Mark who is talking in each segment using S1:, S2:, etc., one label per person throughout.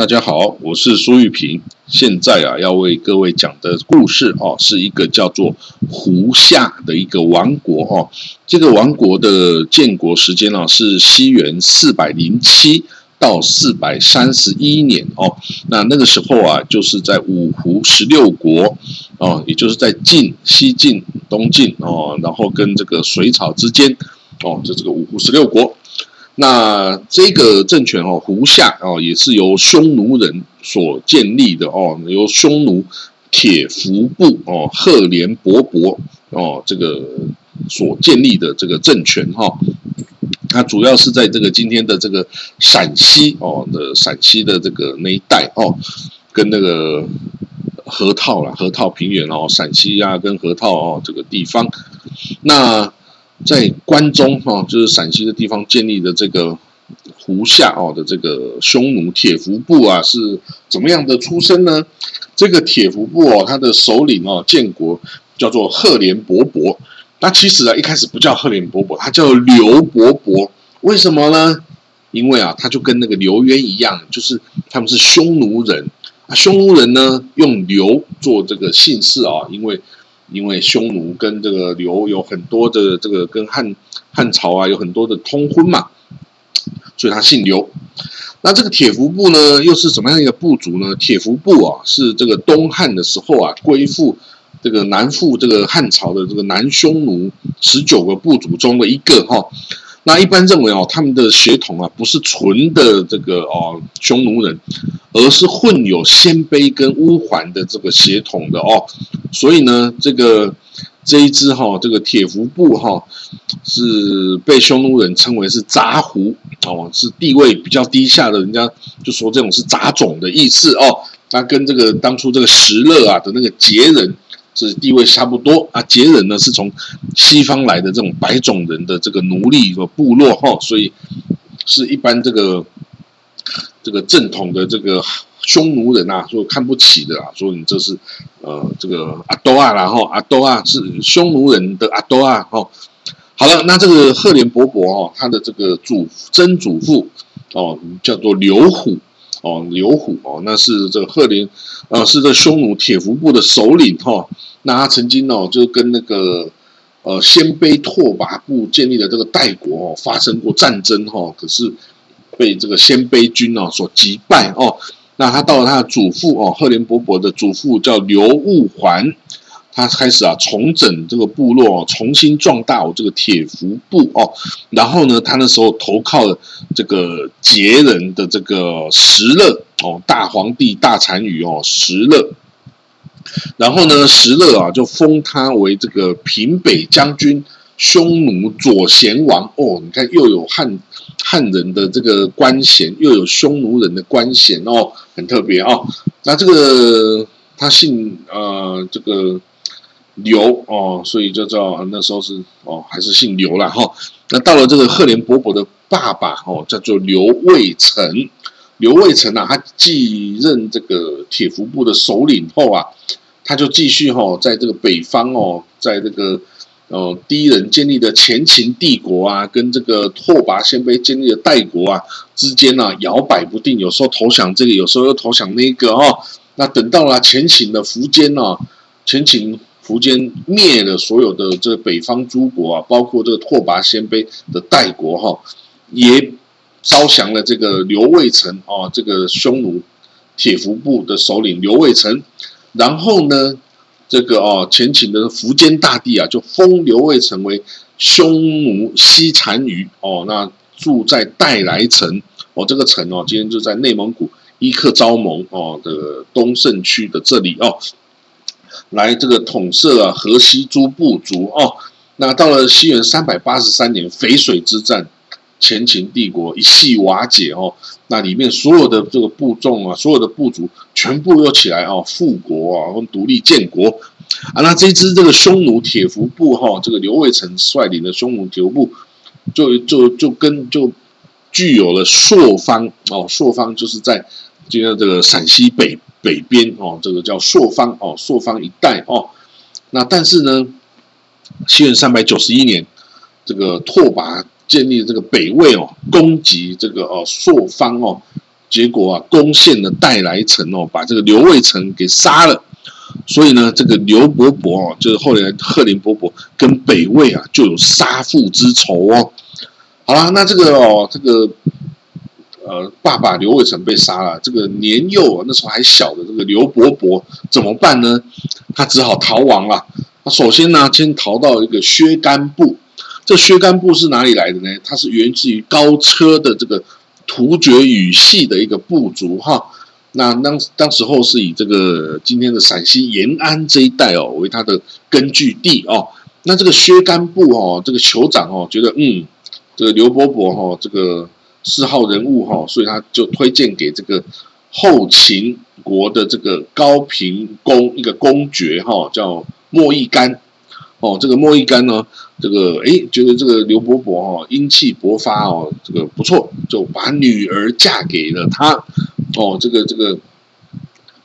S1: 大家好，我是苏玉平。现在啊，要为各位讲的故事哦，是一个叫做胡夏的一个王国哦。这个王国的建国时间呢，是西元四百零七到四百三十一年哦。那那个时候啊，就是在五胡十六国哦，也就是在晋、西晋、东晋哦，然后跟这个隋朝之间哦，就这个五胡十六国。那这个政权哦，胡夏哦，也是由匈奴人所建立的哦，由匈奴铁服部哦，赫连勃勃哦，这个所建立的这个政权哈，它主要是在这个今天的这个陕西哦的陕西的这个那一带哦，跟那个河套了河套平原哦，陕西啊跟河套哦这个地方，那。在关中哈，就是陕西的地方建立的这个胡夏哦的这个匈奴铁服部啊，是怎么样的出身呢？这个铁服部哦，他的首领哦，建国叫做赫连勃勃。那其实啊，一开始不叫赫连勃勃，他叫刘伯伯。为什么呢？因为啊，他就跟那个刘渊一样，就是他们是匈奴人啊。匈奴人呢，用刘做这个姓氏啊，因为。因为匈奴跟这个刘有很多的这个跟汉汉朝啊有很多的通婚嘛，所以他姓刘。那这个铁服部呢，又是什么样一个部族呢？铁服部啊，是这个东汉的时候啊，归附这个南附这个汉朝的这个南匈奴十九个部族中的一个哈。那一般认为哦，他们的血统啊，不是纯的这个哦匈奴人，而是混有鲜卑跟乌桓的这个血统的哦。所以呢，这个这一支哈，这个铁服部哈，是被匈奴人称为是杂胡哦，是地位比较低下的，人家就说这种是杂种的意思哦。他跟这个当初这个石勒啊的那个羯人。是地位差不多啊，羯人呢是从西方来的这种白种人的这个奴隶和部落哈，所以是一般这个这个正统的这个匈奴人啊，说看不起的啊，说你这是呃这个阿多啊，然后阿多啊是匈奴人的阿多啊哈。好了，那这个赫连勃勃哦，他的这个祖曾祖父哦叫做刘虎。哦，刘虎哦，那是这个赫连，呃，是这匈奴铁服部的首领哈。那他曾经哦，就跟那个呃鲜卑拓跋部建立的这个代国哦，发生过战争哈。可是被这个鲜卑军哦所击败哦。那他到了他的祖父哦，赫连勃勃的祖父叫刘务环。他开始啊，重整这个部落，重新壮大我这个铁服部哦。然后呢，他那时候投靠了这个羯人的这个石勒哦，大皇帝大单于哦，石勒。然后呢，石勒啊，就封他为这个平北将军、匈奴左贤王哦。你看，又有汉汉人的这个官衔，又有匈奴人的官衔哦，很特别哦。那这个他姓呃，这个。刘哦，所以就叫那时候是哦，还是姓刘了哈。那到了这个赫连勃勃的爸爸哦，叫做刘卫成。刘卫成啊，他继任这个铁服部的首领后啊，他就继续哈，在这个北方哦，在这个呃第一人建立的前秦帝国啊，跟这个拓跋鲜卑建立的代国啊之间呢摇摆不定，有时候投降这个，有时候又投降那个哦。那等到了前秦的苻坚呢，前秦。苻坚灭了所有的这个北方诸国啊，包括这个拓跋鲜卑的代国哈，也招降了这个刘卫成啊，这个匈奴铁服部的首领刘卫成。然后呢，这个哦前秦的苻坚大帝啊，就封刘卫成为匈奴西单于哦，那住在代来城哦，这个城哦，今天就在内蒙古伊克昭盟哦的东胜区的这里哦。来这个统摄啊河西诸部族哦，那到了西元三百八十三年淝水之战，前秦帝国一系瓦解哦，那里面所有的这个部众啊，所有的部族全部又起来哦复国啊，独立建国啊，那这支这个匈奴铁服部哈，这个刘卫成率领的匈奴铁服部，就就就跟就具有了朔方哦，朔方就是在今天这个陕西北。北边哦，这个叫朔方哦，朔方一带哦。那但是呢，西元三百九十一年，这个拓跋建立这个北魏哦，攻击这个哦朔方哦，结果啊，攻陷了代来城哦，把这个刘卫成给杀了。所以呢，这个刘伯伯哦，就是后来赫林伯伯跟北魏啊，就有杀父之仇哦。好了，那这个哦，这个呃，爸爸刘伟成被杀了，这个年幼啊那时候还小的这个刘伯伯怎么办呢？他只好逃亡了。他首先呢，先逃到一个薛干部。这薛干部是哪里来的呢？他是源自于高车的这个突厥语系的一个部族哈。那当当时候是以这个今天的陕西延安这一带哦为他的根据地哦。那这个薛干部哦，这个酋长哦，觉得嗯，这个刘伯伯哦，这个四号人物哈，所以他就推荐给这个后秦国的这个高平公一个公爵哈，叫莫义干哦。这个莫义干呢，这个哎，觉得这个刘伯伯哈英气勃发哦，这个不错，就把女儿嫁给了他。哦，这个这个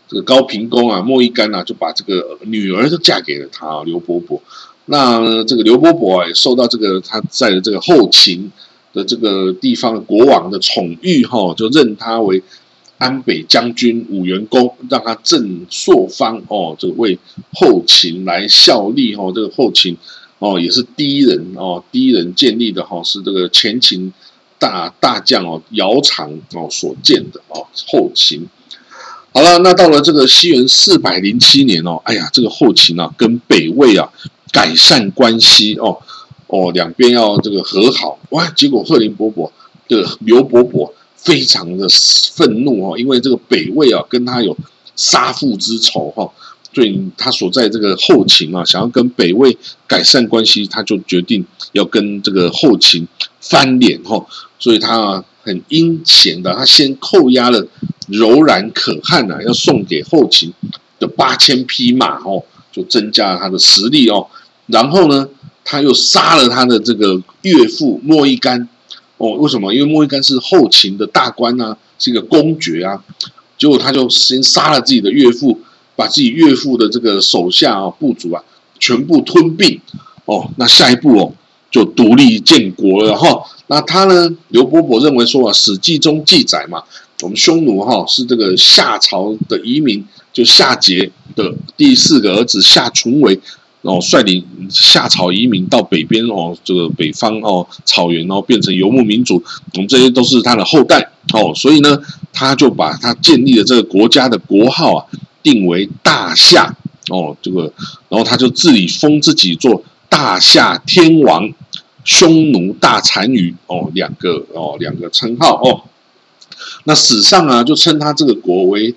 S1: 这个高平公啊，莫一干啊，就把这个女儿都嫁给了他刘伯伯。那这个刘伯伯啊，也受到这个他在的这个后秦的这个地方国王的宠遇哈，就任他为安北将军、武元公，让他镇朔方哦，这个为后秦来效力哈。这个后秦哦，也是第一人哦，第一人建立的哈，是这个前秦。大大将哦，姚苌哦所建的哦后秦，好了，那到了这个西元四百零七年哦，哎呀，这个后秦啊跟北魏啊改善关系哦哦，两边要这个和好哇，结果赫林伯伯的刘伯伯非常的愤怒哦，因为这个北魏啊跟他有杀父之仇哈，所以他所在这个后秦啊想要跟北魏改善关系，他就决定要跟这个后秦翻脸哈。所以他很阴险的，他先扣押了柔然可汗啊，要送给后秦的八千匹马哦，就增加了他的实力哦。然后呢，他又杀了他的这个岳父莫一干哦。为什么？因为莫一干是后秦的大官啊，是一个公爵啊。结果他就先杀了自己的岳父，把自己岳父的这个手下啊部族啊全部吞并哦。那下一步哦。就独立建国了哈，那他呢？刘伯伯认为说啊，《史记》中记载嘛，我们匈奴哈是这个夏朝的移民，就夏桀的第四个儿子夏淳为，然后率领夏朝移民到北边哦，这个北方哦草原，然后变成游牧民族，我们这些都是他的后代哦，所以呢，他就把他建立的这个国家的国号啊定为大夏哦，这个，然后他就自己封自己做大夏天王。匈奴大单于哦，两个哦，两个称号哦。那史上啊，就称他这个国为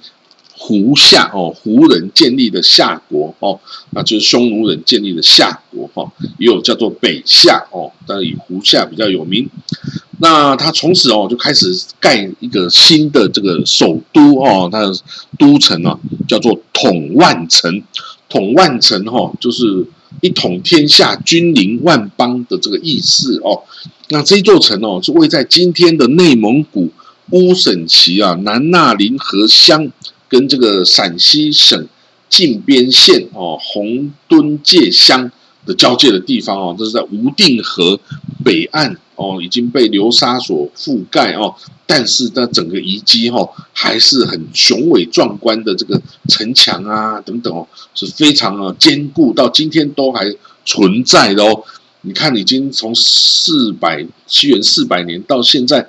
S1: 胡夏哦，胡人建立的夏国哦，那就是匈奴人建立的夏国哈，也有叫做北夏哦，但以胡夏比较有名。那他从此哦，就开始盖一个新的这个首都哦，他的都城啊，叫做统万城。统万城哈，就是。一统天下，君临万邦的这个意思哦。那这座城哦，是位在今天的内蒙古乌审旗啊南纳林河乡跟这个陕西省靖边县哦红墩界乡的交界的地方哦。这是在无定河北岸哦，已经被流沙所覆盖哦。但是它整个遗迹哈，还是很雄伟壮观的这个城墙啊等等哦，是非常啊坚固，到今天都还存在的哦。你看，已经从四百七元四百年到现在，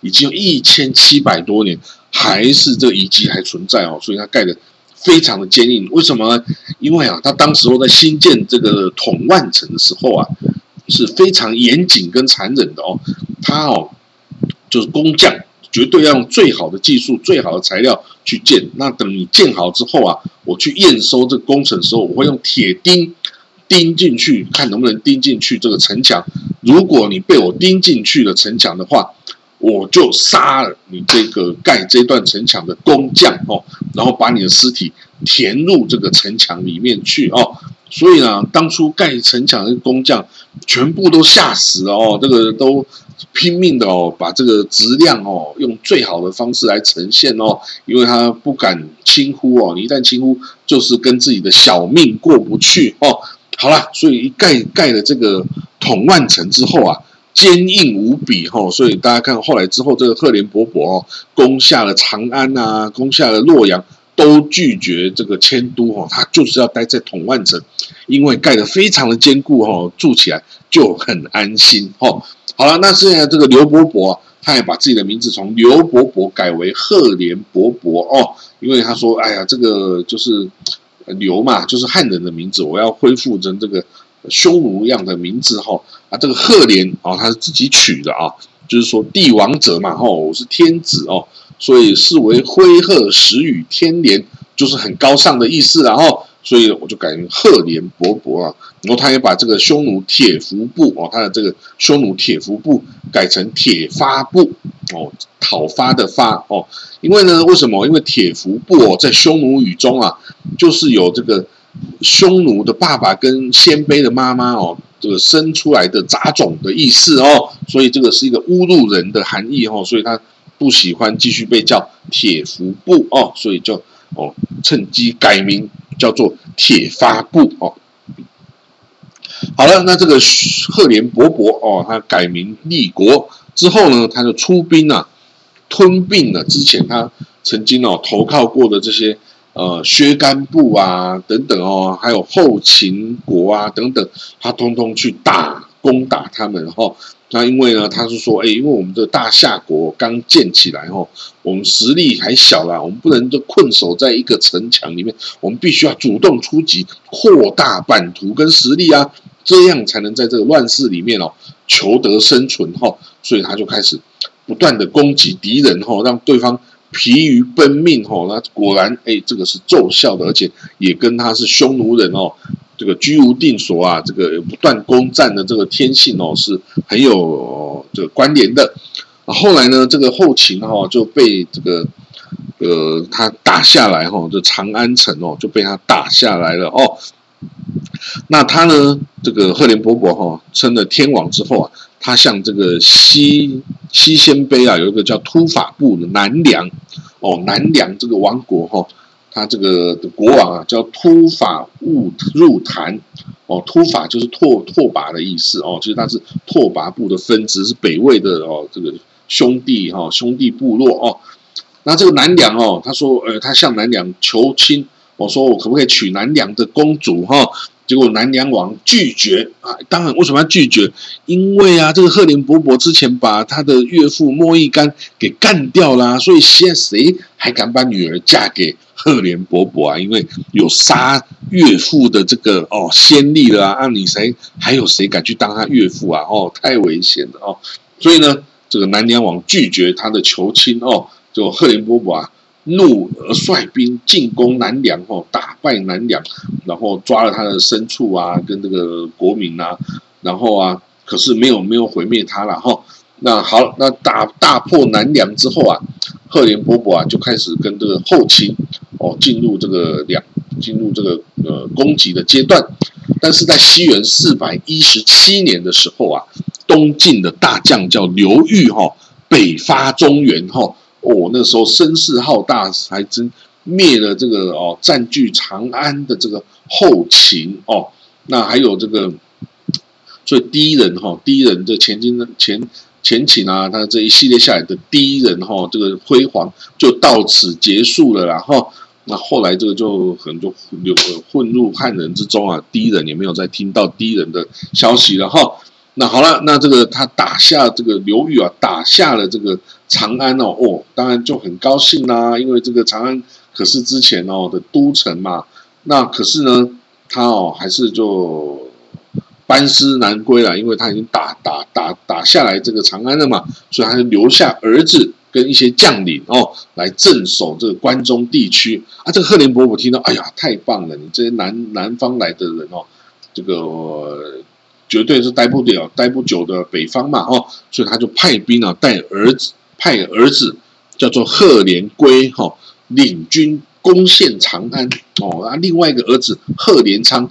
S1: 已经有一千七百多年，还是这个遗迹还存在哦，所以它盖的非常的坚硬。为什么呢？因为啊，它当时候在新建这个统万城的时候啊，是非常严谨跟残忍的哦，它哦。就是工匠绝对要用最好的技术、最好的材料去建。那等你建好之后啊，我去验收这个工程的时候，我会用铁钉钉进去，看能不能钉进去这个城墙。如果你被我钉进去了城墙的话，我就杀了你这个盖这段城墙的工匠哦，然后把你的尸体填入这个城墙里面去哦。所以呢，当初盖城墙的工匠全部都吓死了哦，这个都。拼命的哦，把这个质量哦，用最好的方式来呈现哦，因为他不敢轻忽哦，你一旦轻忽，就是跟自己的小命过不去哦。好了，所以一盖盖了这个统万城之后啊，坚硬无比哈，所以大家看后来之后，这个赫连勃勃哦，攻下了长安啊，攻下了洛阳，都拒绝这个迁都哈，他就是要待在统万城，因为盖得非常的坚固哈，住起来就很安心哈。好了，那现在这个刘伯伯，他也把自己的名字从刘伯伯改为赫连勃勃哦，因为他说，哎呀，这个就是刘嘛，就是汉人的名字，我要恢复成这个匈奴一样的名字哈。啊，这个赫连哦，他是自己取的啊，就是说帝王者嘛，哦，我是天子哦，所以视为徽赫始与天连，就是很高尚的意思然后。所以我就改成赫连勃勃啊，然后他也把这个匈奴铁服部哦，他的这个匈奴铁服部改成铁发部哦，讨伐的发哦，因为呢，为什么？因为铁服部哦，在匈奴语中啊，就是有这个匈奴的爸爸跟鲜卑的妈妈哦，这个生出来的杂种的意思哦，所以这个是一个侮辱人的含义哦，所以他不喜欢继续被叫铁服部哦，所以就哦趁机改名。叫做铁发部哦，好了，那这个赫连勃勃哦，他改名立国之后呢，他就出兵啊，吞并了之前他曾经哦投靠过的这些呃薛干部啊等等哦，还有后秦国啊等等，他通通去打攻打他们哈。那因为呢，他是说，哎，因为我们的大夏国刚建起来哦，我们实力还小啦，我们不能就困守在一个城墙里面，我们必须要主动出击，扩大版图跟实力啊，这样才能在这个乱世里面哦求得生存哈。所以他就开始不断的攻击敌人哈，让对方疲于奔命哈。那果然，哎，这个是奏效的，而且也跟他是匈奴人哦。这个居无定所啊，这个不断攻占的这个天性哦，是很有这个关联的。后来呢，这个后秦哈就被这个呃他打下来哈，这长安城哦就被他打下来了哦。那他呢，这个赫连勃勃哈称了天王之后啊，他向这个西西鲜卑啊有一个叫突法部的南梁哦，南梁这个王国哈。他这个的国王啊，叫突法误入坛哦，突法就是拓拓跋的意思哦，其实他是拓跋部的分支，是北魏的哦，这个兄弟哈兄弟部落哦。那这个南梁哦，他说呃，他向南梁求亲，我说我可不可以娶南梁的公主哈？结果南梁王拒绝啊！当然，为什么要拒绝？因为啊，这个赫连勃勃之前把他的岳父莫义干给干掉了，所以现在谁还敢把女儿嫁给赫连勃勃啊？因为有杀岳父的这个哦先例了啊！你谁还有谁敢去当他岳父啊？哦，太危险了哦！所以呢，这个南梁王拒绝他的求亲哦，就赫连勃勃啊。怒而率兵进攻南梁，哦，打败南梁，然后抓了他的牲畜啊，跟这个国民啊，然后啊，可是没有没有毁灭他了，哈。那好，那打大破南梁之后啊，赫连勃勃啊就开始跟这个后秦哦进入这个两进入这个呃攻击的阶段。但是在西元四百一十七年的时候啊，东晋的大将叫刘裕哈北伐中原哈。哦，那时候声势浩大，还真灭了这个哦，占据长安的这个后秦哦。那还有这个，所以第一人哈，第一人这前金前前秦啊，他这一系列下来的第一人哈，这个辉煌就到此结束了。然后，那后来这个就很多流混入汉人之中啊，第一人也没有再听到第一人的消息了哈。那好了，那这个他打下这个刘裕啊，打下了这个长安哦，哦，当然就很高兴啦，因为这个长安可是之前哦的都城嘛。那可是呢，他哦还是就班师南归了，因为他已经打打打打下来这个长安了嘛，所以他就留下儿子跟一些将领哦来镇守这个关中地区啊。这个赫连勃勃听到，哎呀，太棒了，你这些南南方来的人哦，这个。绝对是待不了、待不久的北方嘛，哦，所以他就派兵啊，带儿子，派儿子叫做赫连圭，哈，领军攻陷长安，哦，啊，另外一个儿子贺连昌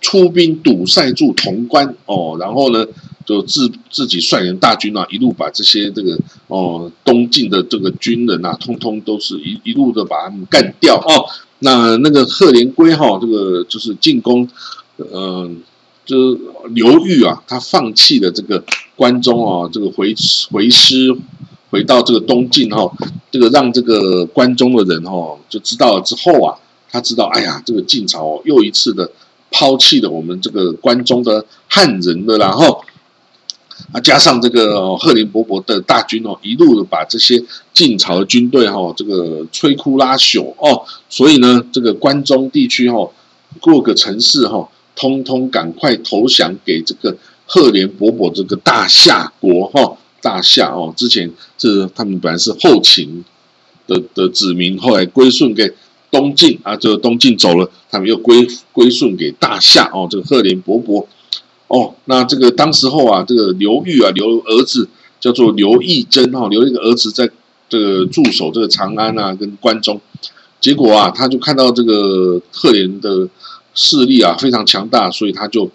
S1: 出兵堵塞住潼关，哦，然后呢，就自自己率领大军啊，一路把这些这个哦东晋的这个军人啊，通通都是一一路的把他们干掉，哦，那那个贺连圭哈，这个就是进攻，嗯。就是刘裕啊，他放弃了这个关中哦，这个回回师回到这个东晋哈，这个让这个关中的人哈就知道了之后啊，他知道，哎呀，这个晋朝又一次的抛弃了我们这个关中的汉人的，然后啊，加上这个赫连勃勃的大军哦，一路的把这些晋朝的军队哈，这个摧枯拉朽哦，所以呢，这个关中地区哈，各个城市哈，通通赶快投降给这个。赫连勃勃这个大夏国哈，大夏哦，之前是他们本来是后秦的的子民，后来归顺给东晋啊，这个东晋走了，他们又归归顺给大夏哦，这个赫连勃勃哦，那这个当时候啊，这个刘裕啊，刘儿子叫做刘义真哈，留一个儿子在这个驻守这个长安啊，跟关中，结果啊，他就看到这个赫连的势力啊非常强大，所以他就。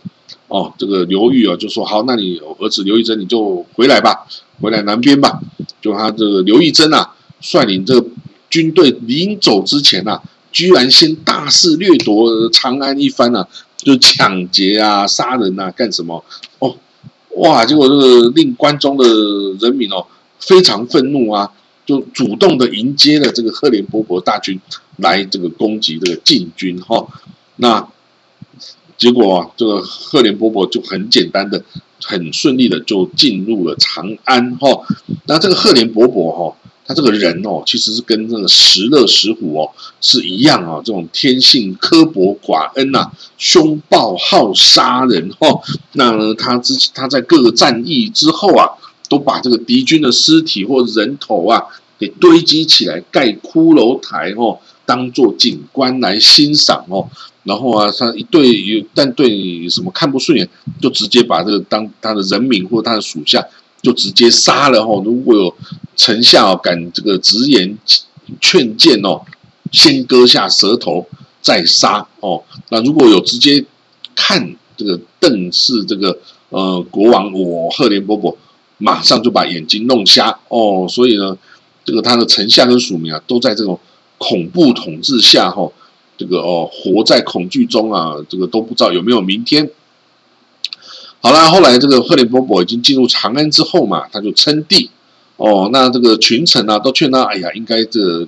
S1: 哦，这个刘裕啊，就说好，那你儿子刘义珍你就回来吧，回来南边吧。就他这个刘义珍啊，率领这个军队临走之前呐，居然先大肆掠夺长安一番啊，就抢劫啊、杀人啊，干什么？哦，哇！结果这个令关中的人民哦非常愤怒啊，就主动的迎接了这个赫连勃勃大军来这个攻击这个晋军哈。那。结果啊，这个赫连勃勃就很简单的、很顺利的就进入了长安哈。那这个赫连勃勃哈，他这个人哦，其实是跟那个石勒、石虎哦是一样啊，这种天性刻薄寡恩呐，凶暴好杀人哈。那他之他在各个战役之后啊，都把这个敌军的尸体或人头啊给堆积起来，盖骷髅台哦，当做景观来欣赏哦。然后啊，他一对有，但对什么看不顺眼，就直接把这个当他的人民或他的属下，就直接杀了哦。如果有臣下敢这个直言劝谏哦，先割下舌头再杀哦。那如果有直接看这个邓氏这个呃国王，我赫连勃勃马上就把眼睛弄瞎哦。所以呢，这个他的丞相跟属民啊，都在这种恐怖统治下哈。这个哦，活在恐惧中啊，这个都不知道有没有明天。好啦，后来这个赫连勃勃已经进入长安之后嘛，他就称帝哦。那这个群臣啊，都劝他，哎呀，应该这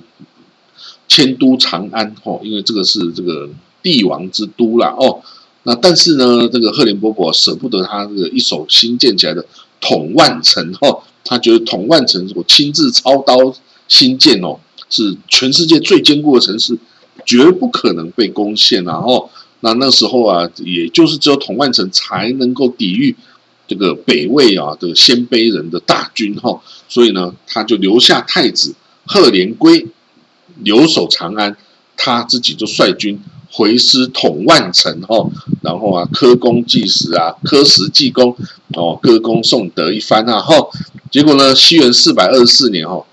S1: 迁都长安哦，因为这个是这个帝王之都啦哦。那但是呢，这个赫连勃勃舍不得他这个一手新建起来的统万城哦，他觉得统万城是我亲自操刀新建哦，是全世界最坚固的城市。绝不可能被攻陷然后那那时候啊，也就是只有统万城才能够抵御这个北魏啊的鲜卑人的大军哈，所以呢，他就留下太子赫连归留守长安，他自己就率军回师统万城哈，然后啊，科功祭祀啊，科时祭功哦，歌功颂德一番啊哈，结果呢，西元四百二十四年哈。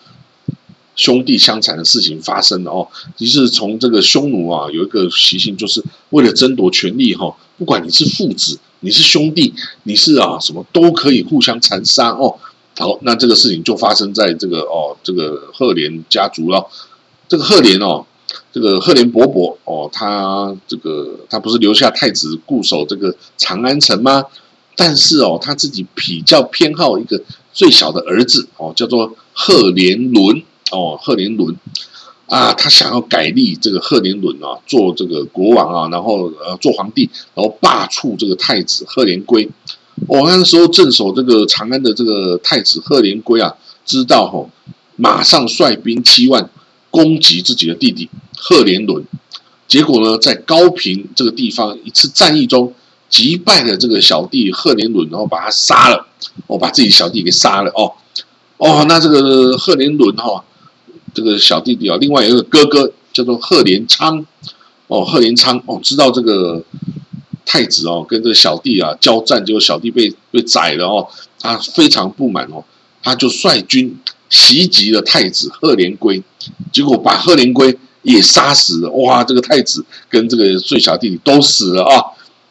S1: 兄弟相残的事情发生了哦，其实从这个匈奴啊，有一个习性，就是为了争夺权力哈，不管你是父子，你是兄弟，你是啊什么，都可以互相残杀哦。好，那这个事情就发生在这个哦，这个赫连家族了。这个赫连哦，这个赫连勃勃哦，他这个他不是留下太子固守这个长安城吗？但是哦，他自己比较偏好一个最小的儿子哦，叫做赫连伦。哦，赫连伦啊，他想要改立这个赫连伦啊，做这个国王啊，然后呃做皇帝，然后罢黜这个太子赫连圭。哦，那时候镇守这个长安的这个太子赫连圭啊，知道吼，马上率兵七万攻击自己的弟弟赫连伦。结果呢，在高平这个地方一次战役中击败了这个小弟赫连伦，然后把他杀了，哦，把自己小弟给杀了哦。哦，那这个赫连伦哈。这个小弟弟啊，另外有一个哥哥叫做赫连昌，哦，赫连昌哦，知道这个太子哦跟这个小弟啊交战，结果小弟被被宰了哦，他非常不满哦，他就率军袭击了太子赫连圭，结果把赫连圭也杀死了，哇，这个太子跟这个最小弟弟都死了啊，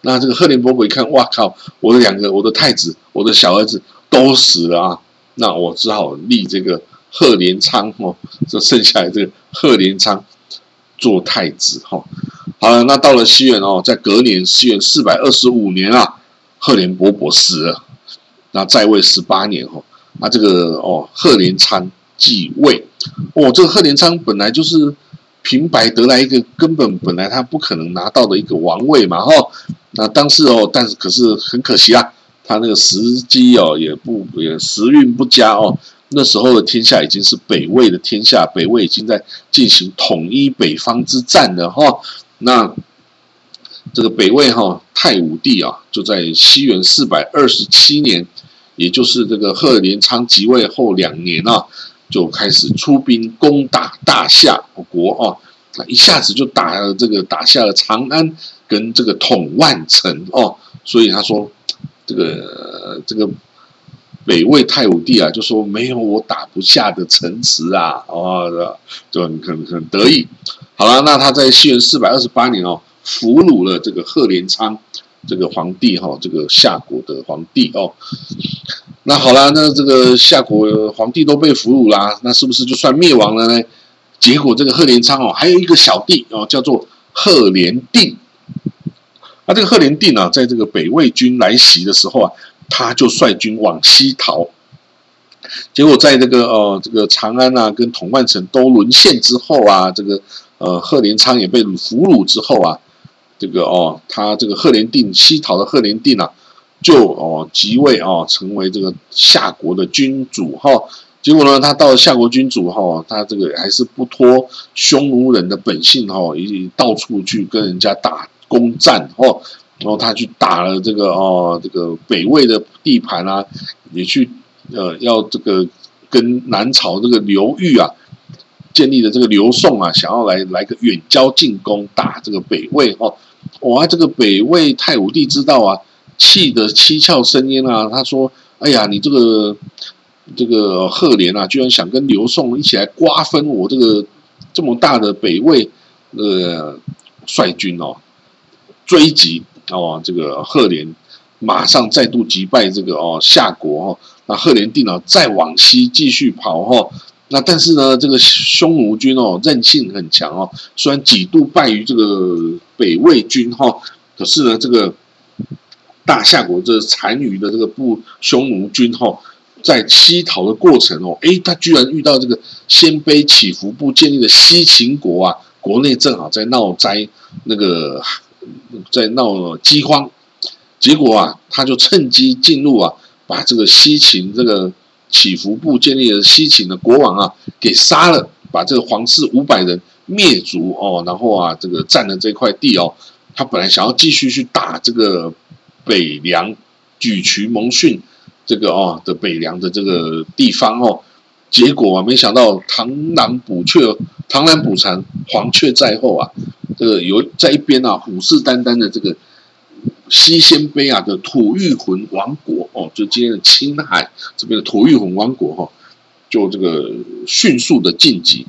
S1: 那这个赫连勃勃一看，哇靠，我的两个我的太子，我的小儿子都死了啊，那我只好立这个。贺连昌哦，这剩下来这个贺连昌做太子哈。好了，那到了西元哦，在隔年西元四百二十五年啊，贺连勃勃死了。那在位十八年哦，那这个哦贺连昌继位，哦这个贺连昌本来就是平白得来一个根本本来他不可能拿到的一个王位嘛哈，那当时哦，但是可是很可惜啊，他那个时机哦也不也时运不佳哦。那时候的天下已经是北魏的天下，北魏已经在进行统一北方之战了哈。那这个北魏哈太武帝啊，就在西元四百二十七年，也就是这个贺连昌即位后两年啊，就开始出兵攻打大夏国哦啊，一下子就打了这个打下了长安跟这个统万城哦。所以他说这个这个。北魏太武帝啊，就说没有我打不下的城池啊，哦，就很很很得意。好了，那他在西元四百二十八年哦，俘虏了这个赫连昌这个皇帝哈，这个夏国的皇帝哦。那好了，那这个夏国皇帝都被俘虏啦，那是不是就算灭亡了呢？结果这个赫连昌哦，还有一个小弟哦，叫做赫连定。那这个赫连定啊，在这个北魏军来袭的时候啊。他就率军往西逃，结果在这个呃这个长安啊跟统万城都沦陷之后啊，这个呃贺连昌也被俘虏之后啊，这个哦他这个贺连定西逃的贺连定啊，就哦即位哦成为这个夏国的君主哈。结果呢，他到了夏国君主哈，他这个还是不脱匈奴人的本性哈，以到处去跟人家打攻战哈。然后他去打了这个哦，这个北魏的地盘啊，也去呃要这个跟南朝这个刘裕啊建立的这个刘宋啊，想要来来个远交近攻打这个北魏哦。哇，这个北魏太武帝知道啊，气得七窍生烟啊。他说：“哎呀，你这个这个赫连啊，居然想跟刘宋一起来瓜分我这个这么大的北魏呃率军哦，追击。”哦，这个赫连马上再度击败这个哦夏国哦，那赫连定呢再往西继续跑哦，那但是呢这个匈奴军哦韧性很强哦，虽然几度败于这个北魏军哈，可是呢这个大夏国这残余的这个部匈奴军哈，在西逃的过程哦，诶，他居然遇到这个鲜卑起伏部建立的西秦国啊，国内正好在闹灾那个。在闹饥荒，结果啊，他就趁机进入啊，把这个西秦这个起伏部建立的西秦的国王啊给杀了，把这个皇室五百人灭族哦，然后啊，这个占了这块地哦，他本来想要继续去打这个北凉，举渠蒙逊这个哦的北凉的这个地方哦，结果啊，没想到螳螂捕雀，螳螂捕蝉，黄雀在后啊。这个有在一边啊，虎视眈眈的这个西鲜卑啊的吐玉浑王国哦，就今天的青海这边的吐玉浑王国哈，就这个迅速的晋级，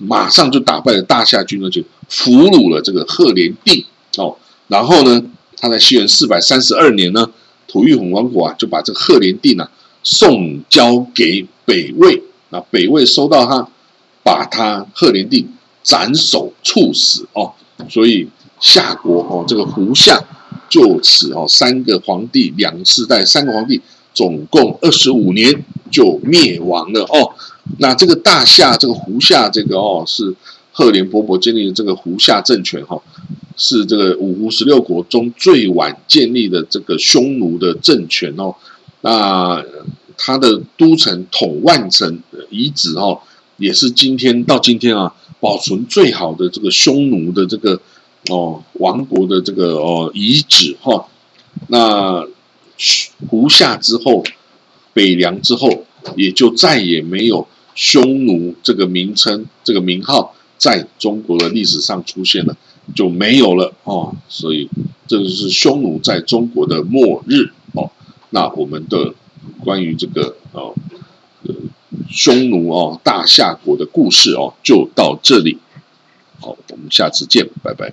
S1: 马上就打败了大夏军，而且俘虏了这个赫连定哦。然后呢，他在西元四百三十二年呢，吐玉浑王国啊就把这个赫连定啊送交给北魏，那北魏收到他，把他赫连帝。斩首处死哦，所以夏国哦，这个胡夏就此哦，三个皇帝两世代，三个皇帝总共二十五年就灭亡了哦。那这个大夏这个胡夏这个哦，是赫连勃勃建立的这个胡夏政权哈，是这个五胡十六国中最晚建立的这个匈奴的政权哦。那他的都城统万城遗址哦，也是今天到今天啊。保存最好的这个匈奴的这个哦王国的这个哦遗址哈，那胡夏之后，北凉之后，也就再也没有匈奴这个名称这个名号在中国的历史上出现了，就没有了哦。所以这就是匈奴在中国的末日。那我们的关于这个哦。匈奴哦，大夏国的故事哦，就到这里。好，我们下次见，拜拜。